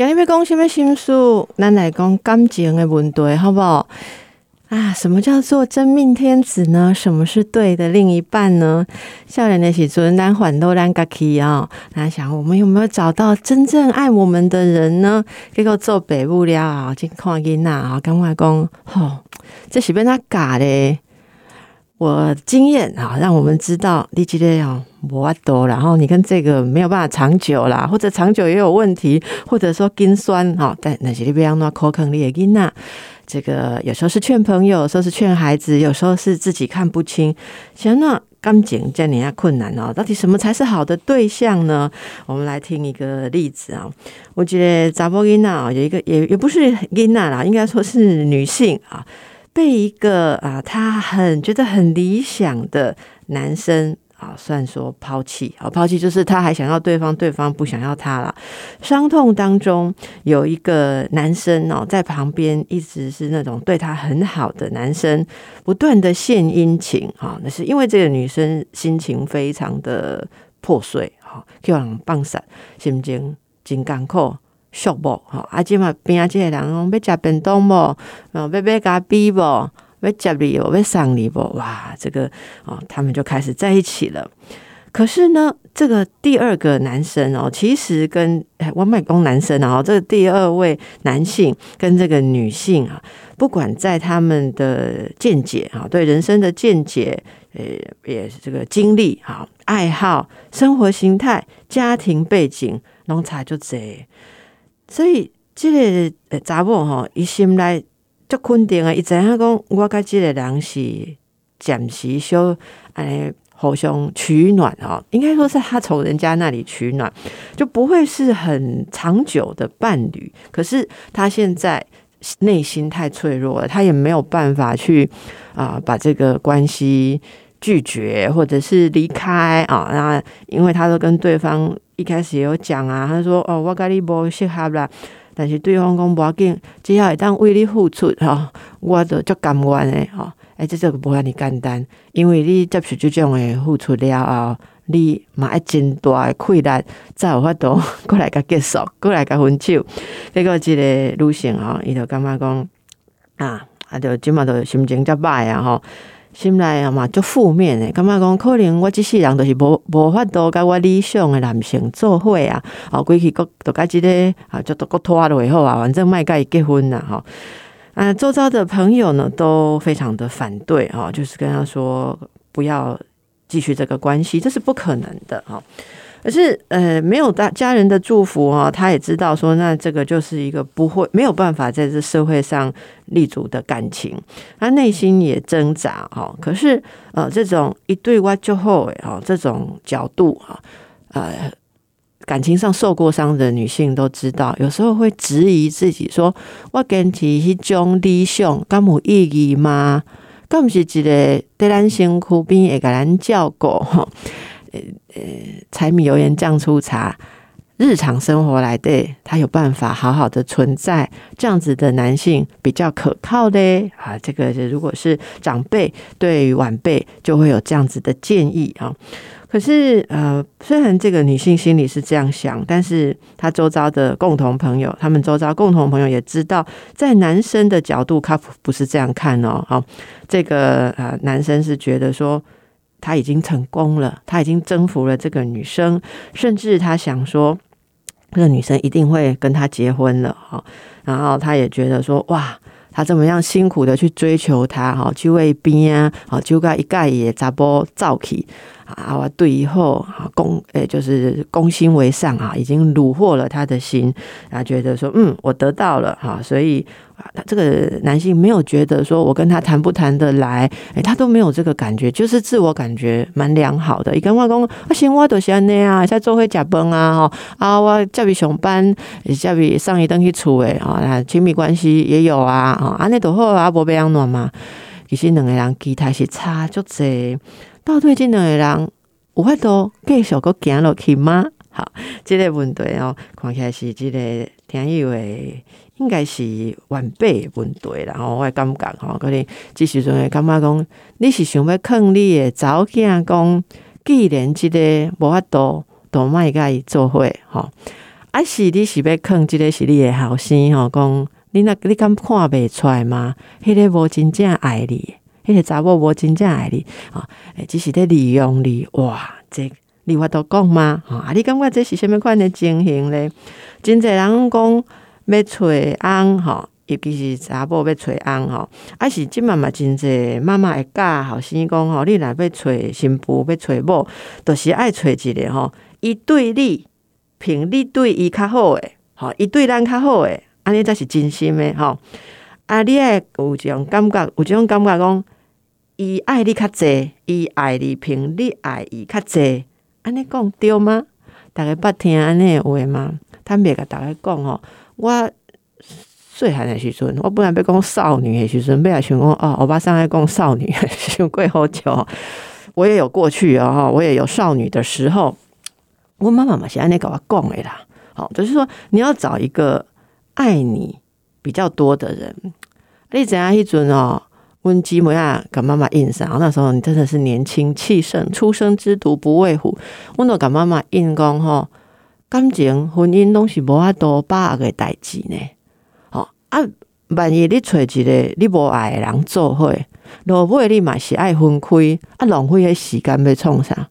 今日要讲什么心事？咱来讲感情的问题，好不好？啊，什么叫做真命天子呢？什么是对的另一半呢？笑脸的时阵，咱缓都咱家去啊。那想我们有没有找到真正爱我们的人呢？结果做北部了啊，去看囡仔啊，跟外公吼，这是被他假的。我经验啊，让我们知道你记得要磨多，然后你跟这个没有办法长久啦，或者长久也有问题，或者说筋酸啊。但那些你不要那口坑里的囡仔。这个有时候是劝朋友，有时候是劝孩子，有时候是自己看不清。行，那刚讲这你下困难哦，到底什么才是好的对象呢？我们来听一个例子啊。我觉得扎波伊娜有一个，也也不是伊娜啦，应该说是女性啊，被一个啊，他很觉得很理想的男生。啊，算说抛弃啊，抛弃就是他还想要对方，对方不想要他了。伤痛当中有一个男生哦，在旁边一直是那种对他很好的男生，不断的献殷勤啊。那是因为这个女生心情非常的破碎哈，叫人放散，心情真艰苦，寂寞哈。啊，今嘛边啊这个人讲要食便当不？要买咖啡不？要接你，我被上你不？哇，这个哦，他们就开始在一起了。可是呢，这个第二个男生哦，其实跟我麦公男生啊，这个第二位男性跟这个女性啊，不管在他们的见解啊，对人生的见解，呃，也是这个经历啊，爱好、生活形态、家庭背景，拢差就这。所以这个呃查某哈，一心来。足肯定啊！伊知影讲，我甲即个人是暂时小尼互相取暖哦，应该说是他从人家那里取暖，就不会是很长久的伴侣。可是他现在内心太脆弱了，他也没有办法去啊把这个关系拒绝或者是离开啊。那因为他都跟对方一开始有讲啊，他说：“哦，我跟你不适合啦。”但是对方讲无要紧，只要会当为你付出吼，我就足甘愿的吼。哎，这这个无遐尼简单，因为你接受这种的付出了后，你嘛爱真大的困难，才有法度 过来甲结束，过来甲分手。结果即个女性吼，伊就感觉讲啊，啊，就即马就心情较歹啊吼。心内啊嘛，足负面诶，感觉讲可能我即世人都是无无法度甲我理想诶男性做伙啊，哦，归去各都甲即个啊，就都国拖落以后啊，反正卖甲伊结婚啦，吼。啊，周遭的朋友呢都非常的反对哈，就是跟他说不要继续这个关系，这是不可能的哈。可是，呃，没有大家人的祝福哦，他也知道说，那这个就是一个不会没有办法在这社会上立足的感情，他内心也挣扎哈。可是，呃，这种一对外就后诶哈，这种角度啊，呃，感情上受过伤的女性都知道，有时候会质疑自己说，我坚持迄种理想，敢有意义吗？敢毋是一个对咱辛苦边会给咱照顾哈。呃，柴米油盐酱醋茶，日常生活来对他有办法好好的存在，这样子的男性比较可靠的啊。这个如果是长辈对晚辈，就会有这样子的建议啊。可是呃，虽然这个女性心里是这样想，但是她周遭的共同朋友，他们周遭共同朋友也知道，在男生的角度，他不是这样看哦。好，这个呃，男生是觉得说。他已经成功了，他已经征服了这个女生，甚至他想说，这个女生一定会跟他结婚了哈。然后他也觉得说，哇，他这么样辛苦的去追求她哈，去为边啊，好就该一盖也砸波造起啊，我对以后啊攻诶，就是攻心为上啊，已经虏获了他的心啊，觉得说嗯，我得到了哈，所以啊，他这个男性没有觉得说我跟他谈不谈得来，诶，他都没有这个感觉，就是自我感觉蛮良好的。一跟外公，啊，行，我都是安尼啊，在做会假崩啊，哈啊，我叫比上班，叫比上一登去厝诶，啊，亲密关系也有啊，啊，安尼都好啊，无被安暖嘛。其实两个人期待是差足济。到最近两个人有法度继续搁行落去吗？好，这个问题哦，看起来是这个听以为应该是完备问题啦。吼，我感觉吼，可能即时阵会感觉讲，你是想要坑你的早囝讲，既然即个无法度，都莫甲伊做伙吼，啊是你是要坑即个是你的后生吼，讲你那你敢看袂出来吗？迄个无真正爱你。迄个查某无真正爱你，啊，只是在利用你，哇，这你话都讲吗？吼啊，你感觉这是虾米款的情形咧？真侪人讲要找翁吼，尤其是查某要找翁吼，啊是即满嘛真侪妈妈会教后生讲吼，你若要找新妇要找某，都是爱找一个吼，伊对你凭你对伊较好诶，吼，伊对咱较好诶，安尼才是真心诶，吼。啊，你会有一种感觉，有一种感觉讲。伊爱你较济，伊爱你平你爱伊较济，安尼讲对吗？大家捌听安尼话吗？坦白甲大家讲吼，我细汉的时阵，我本来要讲少女的时阵，要来想讲哦，我爸上来讲少女，想过好久。我也有过去哦，我也有少女的时候。我妈妈嘛是安尼甲我讲诶啦，好，就是说你要找一个爱你比较多的人。你怎样一阵哦？温基摩亚跟妈妈印上，那时候你真的是年轻气盛，初生之犊不畏虎。我都跟妈妈印讲吼，感情婚姻拢是无法度把握个代志呢。吼啊，万一你找一个你无爱的人做伙，落尾你嘛是爱分开，啊浪费个时间要创啥？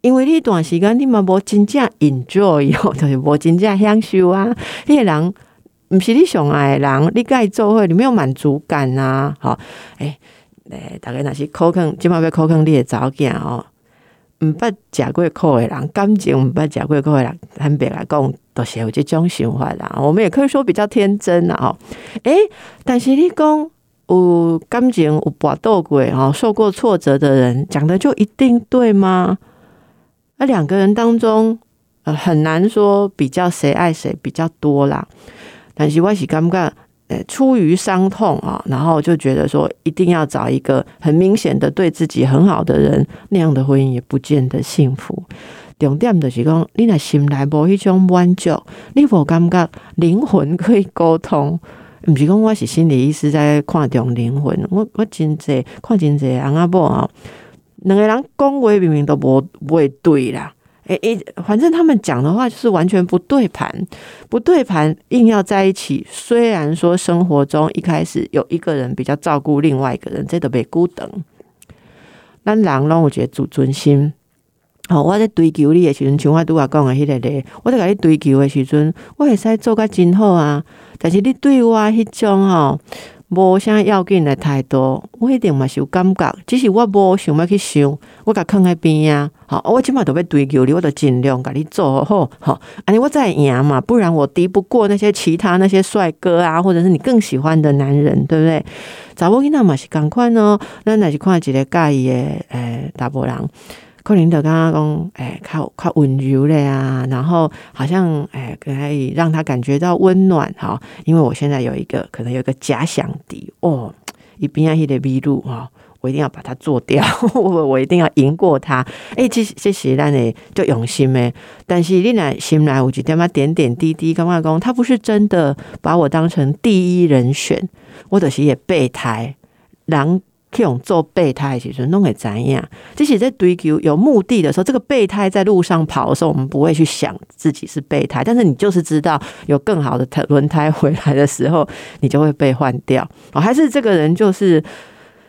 因为你段时间你嘛无真正 enjoy，就是无真正享受啊，迄个人。毋是你上爱的人，你甲伊做伙，你没有满足感啊！吼，诶，诶，大概若是口坑，即码要口坑你的早囝吼，毋捌食过苦诶人，感情毋捌食过苦诶人，坦白来讲，都是有即种想法啦。我们也可以说比较天真啦，吼。诶，但是你讲有感情有搏斗过吼，受过挫折的人，讲的就一定对吗？那两个人当中，呃，很难说比较谁爱谁比较多啦。但是我是感觉，呃，出于伤痛啊，然后就觉得说，一定要找一个很明显的对自己很好的人，那样的婚姻也不见得幸福。重点就是讲，你若心内无迄种满足，你无感觉灵魂可以沟通。毋是讲我是心理医师在看重灵魂，我我真济看真济翁仔某啊，两个人讲话明明都无会对啦。诶诶，反正他们讲的话就是完全不对盘，不对盘，硬要在一起。虽然说生活中一开始有一个人比较照顾另外一个人，这都被孤等。咱人拢有觉自尊心。好，我在追求你的时阵，像我拄啊讲的迄个咧，我在甲你追求的时阵，我会使做甲真好啊。但是你对我迄种吼。无啥要紧的态度，我一定嘛是有感觉，只是我无想要去想，我甲囥喺边啊，好，我即码都要追求你，我都尽量甲你做好，好，安尼我再赢嘛，不然我敌不过那些其他那些帅哥啊，或者是你更喜欢的男人，对不对？查某囡仔嘛是共款哦，咱若是看一个介意的诶大波人。可能的刚刚讲，哎，靠靠温柔了呀，然后好像哎可以让他感觉到温暖哈。因为我现在有一个可能有一个假想敌哦，一边要一的迷路哈，我一定要把它做掉，我我一定要赢过他。哎，这这些咱呢就用心诶，但是你来心来，我就点嘛点点滴滴，刚刚讲他不是真的把我当成第一人选，我的是也备胎，然。这种做备胎其实弄会怎样？即使在追求有目的的时候，这个备胎在路上跑的时候，我们不会去想自己是备胎。但是你就是知道有更好的轮胎回来的时候，你就会被换掉。哦，还是这个人就是。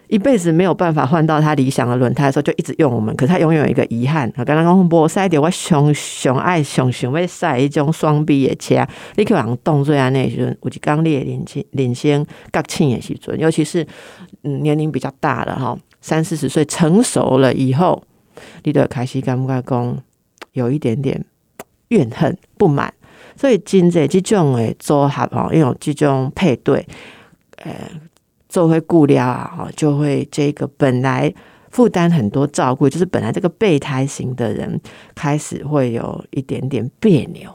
一辈子没有办法换到他理想的轮胎的时候，就一直用我们。可是他永远有一个遗憾。我刚刚讲，无塞掉我熊熊爱熊熊要塞一种双臂的车，你可能动作啊那时阵，有一刚烈领先领先较轻的时阵，尤其是嗯年龄比较大的哈，三四十岁成熟了以后，你就开始感觉讲有一点点怨恨不满，所以真济这种的组合哦，因为这种配对，呃，做会顾料啊，就会这个本来负担很多照顾，就是本来这个备胎型的人开始会有一点点别扭，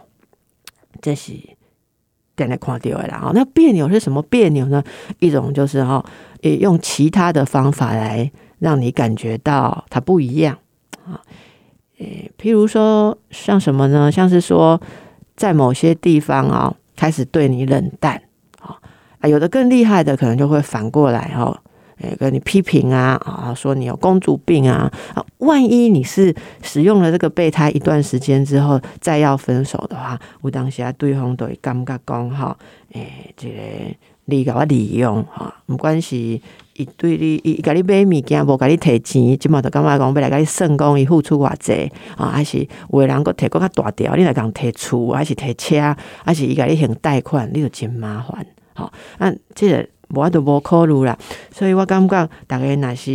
这是。点来看掉啦，那别扭是什么别扭呢？一种就是哈，用其他的方法来让你感觉到它不一样啊。诶，譬如说像什么呢？像是说在某些地方啊，开始对你冷淡啊，有的更厉害的，可能就会反过来哈。诶，跟你批评啊啊，说你有公主病啊啊！万一你是使用了这个备胎一段时间之后，再要分手的话，我当时啊对方都会感觉讲哈，诶，这个你甲我利用哈，没关系，伊对你伊甲你买物件，无甲你提钱，即马就感觉讲要来甲你算讲伊付出偌济啊，还是有的人佫提佫较大条，你来讲提厝，还是提车，还是伊甲你行贷款，你就真麻烦，好，那这个。我都无考虑啦，所以我感觉大家若是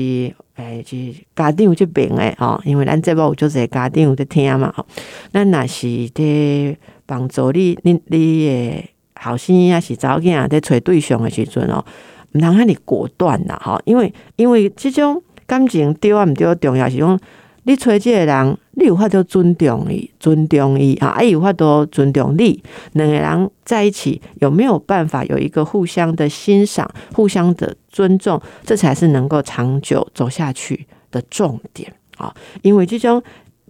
诶，是家长这边诶吼，因为咱这部就是家长在听嘛吼，咱若是伫帮助你，你你诶后生啊是早囝在找对象诶时阵哦，毋通遐尼果断啦吼，因为因为即种感情对啊毋对重要是讲。你找即个人，你有法度尊重伊，尊重伊啊，也有法度尊重你。两个人在一起，有没有办法有一个互相的欣赏、互相的尊重？这才是能够长久走下去的重点啊！因为这种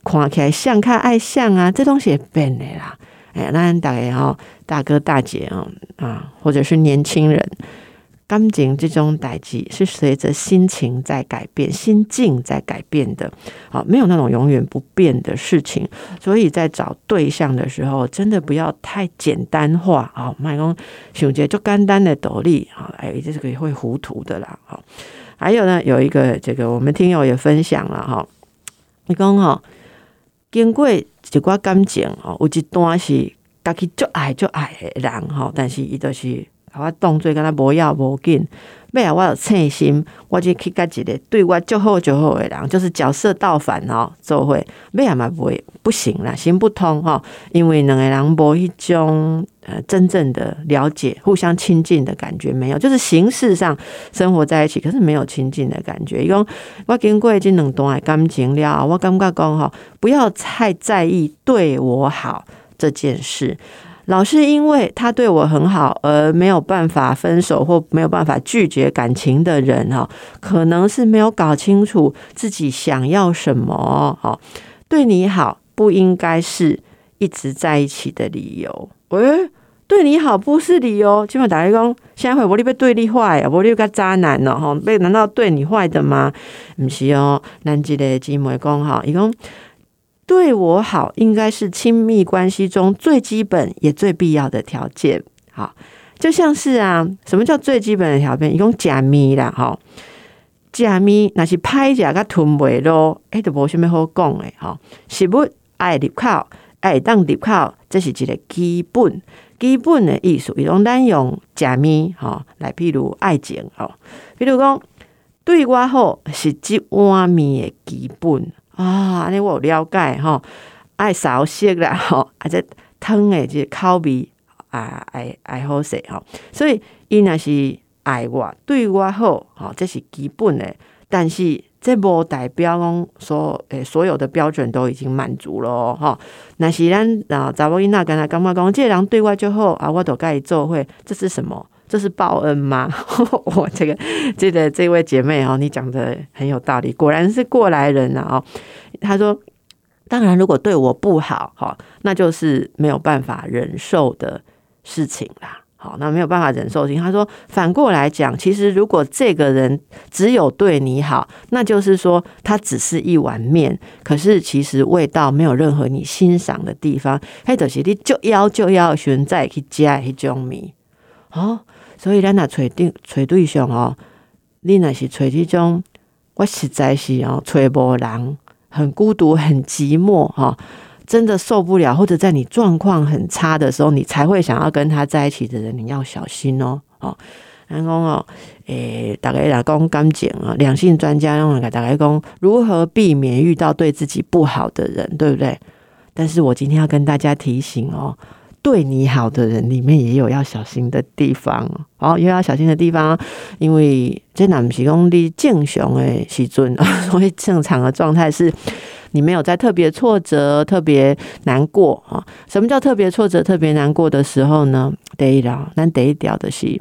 看起来像看爱像啊，这东西也变的啦。哎，那大概哈大哥大姐啊啊，或者是年轻人。感情这种代际是随着心情在改变、心境在改变的，好，没有那种永远不变的事情。所以在找对象的时候，真的不要太简单化啊！麦公熊杰就简单的道理啊，哎，这是个会糊涂的啦。好，还有呢，有一个这个我们听友也分享了哈，你讲哈，经过一寡感情哦，有一段是家己就爱就爱的人哈，但是伊都是。我动作跟他无要无紧，尾啊，我有称心，我就去甲一个对我就好就好的人，就是角色倒反哦，做会尾啊嘛不会不行啦，行不通哈，因为两个人无一种呃真正的了解、互相亲近的感觉没有，就是形式上生活在一起，可是没有亲近的感觉。因为我经过这两段感情了，我感觉讲哈，不要太在意对我好这件事。老是因为他对我很好而没有办法分手或没有办法拒绝感情的人哈，可能是没有搞清楚自己想要什么哈。对你好不应该是一直在一起的理由。喂，对你好不是理由。今晚打开工，现在会不会被对你坏啊？不你个渣男呢？哈，被难道对你坏的吗？不是哦，南极的姐妹讲哈，一共。对我好，应该是亲密关系中最基本也最必要的条件。好，就像是啊，什么叫最基本的条件？一共假咪啦，哈，假咪那是拍假个吞袂咯，哎，都无什么好讲诶，哈，是不爱入口，爱当入口，这是一个基本基本的意思。伊种咱用假咪哈来，譬如爱情，吼，比如讲对我好是一碗面的基本。啊，安尼我有了解吼，爱熟悉啦吼，啊这汤诶即口味啊爱爱好势吼，所以伊若是爱我对我好吼，这是基本诶。但是这无代表讲所诶所有的标准都已经满足了吼。若是咱啊查某囡仔敢若感觉讲，这人对我就好啊，我都甲伊做伙，这是什么？这是报恩吗？我这个这个这位姐妹哦，你讲的很有道理，果然是过来人啊！哦，她说，当然如果对我不好，哈，那就是没有办法忍受的事情啦。好，那没有办法忍受情。她说，反过来讲，其实如果这个人只有对你好，那就是说他只是一碗面，可是其实味道没有任何你欣赏的地方。嘿，就是你就要就要选择去加一种米哦。所以咱若找对找对象哦，你若是找这种，我实在是哦，找无人，很孤独，很寂寞哈，真的受不了，或者在你状况很差的时候，你才会想要跟他在一起的人，你要小心哦哦。然后哦，诶，大概来讲感情啊，两性专家用来大概讲如何避免遇到对自己不好的人，对不对？但是我今天要跟大家提醒哦，对你好的人里面也有要小心的地方哦，又要小心的地方，因为这男是讲你正常的时阵，所以正常的状态是。你没有在特别挫折、特别难过啊？什么叫特别挫折、特别难过的时候呢？第一条，那第一条的是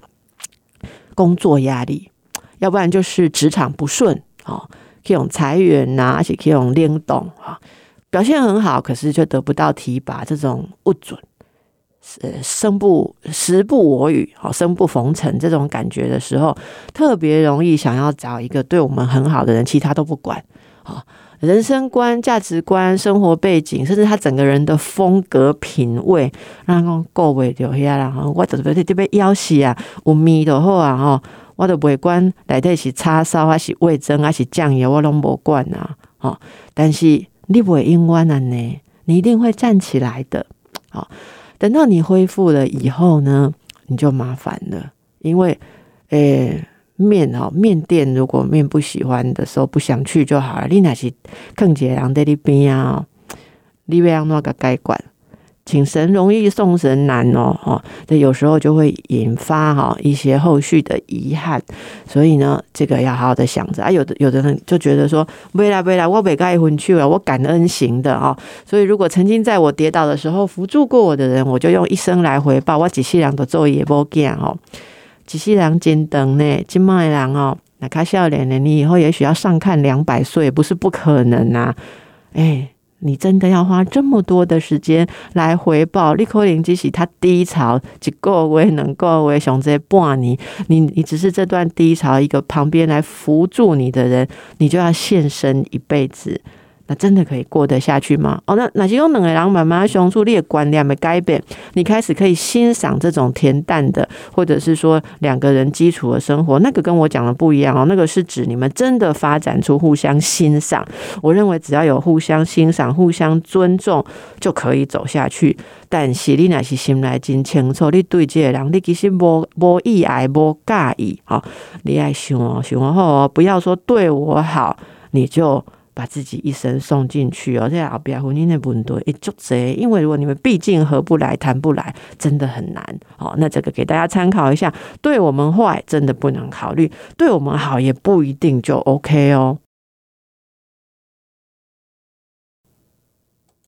工作压力，要不然就是职场不顺啊，可以裁员呐，而且可以用联动啊，表现很好，可是却得不到提拔，这种不准，呃，生不时不我与，好生不逢辰这种感觉的时候，特别容易想要找一个对我们很好的人，其他都不管好。人生观、价值观、生活背景，甚至他整个人的风格品味，让讲够位就遐啦。我特别特别要死啊，有面就好啊吼，我都袂管内底是叉烧还是味增还是酱油，我拢无管啊。吼，但是你不会因为呢，你一定会站起来的。好，等到你恢复了以后呢，你就麻烦了，因为诶。面哦，面店如果面不喜欢的时候，不想去就好了。你那是更姐人在那边啊，你要那个改管，请神容易送神难哦，哈，这有时候就会引发哈一些后续的遗憾。所以呢，这个要好好的想着啊。有的有的人就觉得说，未来未来我被该回去了，我感恩型的啊。所以如果曾经在我跌倒的时候扶助过我的人，我就用一生来回报。我几世人都做也不见哦。几世人真长呢，今麦人哦，那开笑脸呢？你以后也许要上看两百岁，不是不可能啊！哎，你真的要花这么多的时间来回报？立可林即使他低潮几个月、能够为，熊这半年，你你只是这段低潮一个旁边来扶助你的人，你就要献身一辈子。那真的可以过得下去吗？哦，那那些用两个人慢慢相处，你的观念没改变，你开始可以欣赏这种恬淡的，或者是说两个人基础的生活，那个跟我讲的不一样哦。那个是指你们真的发展出互相欣赏。我认为只要有互相欣赏、互相尊重，就可以走下去。但是你那是心来真清楚，你对这个人，你其实无无意爱、无介意，好，你爱想哦，想哦，不要说对我好，你就。把自己一生送进去哦，这后边婚姻的问题也就这，因为如果你们毕竟合不来、谈不来，真的很难哦。那这个给大家参考一下，对我们坏真的不能考虑，对我们好也不一定就 OK 哦。